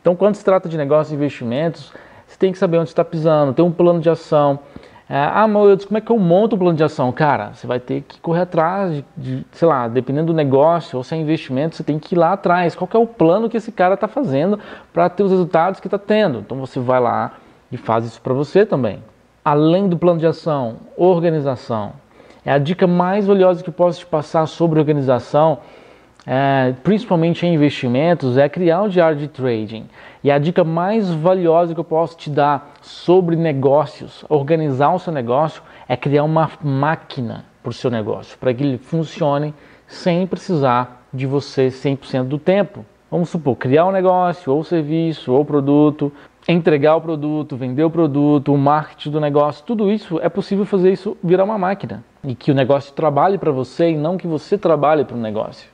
Então, quando se trata de negócios e investimentos, você tem que saber onde está pisando, ter um plano de ação. É, ah, mas como é que eu monto o plano de ação? Cara, você vai ter que correr atrás de, de, sei lá, dependendo do negócio ou se é investimento, você tem que ir lá atrás. Qual é o plano que esse cara está fazendo para ter os resultados que está tendo? Então você vai lá e faz isso para você também. Além do plano de ação, organização. É a dica mais valiosa que eu posso te passar sobre organização é, principalmente em investimentos, é criar um diário de trading. E a dica mais valiosa que eu posso te dar sobre negócios, organizar o seu negócio, é criar uma máquina para o seu negócio, para que ele funcione sem precisar de você 100% do tempo. Vamos supor, criar um negócio, ou serviço, ou produto, entregar o produto, vender o produto, o marketing do negócio, tudo isso é possível fazer isso virar uma máquina e que o negócio trabalhe para você e não que você trabalhe para o negócio.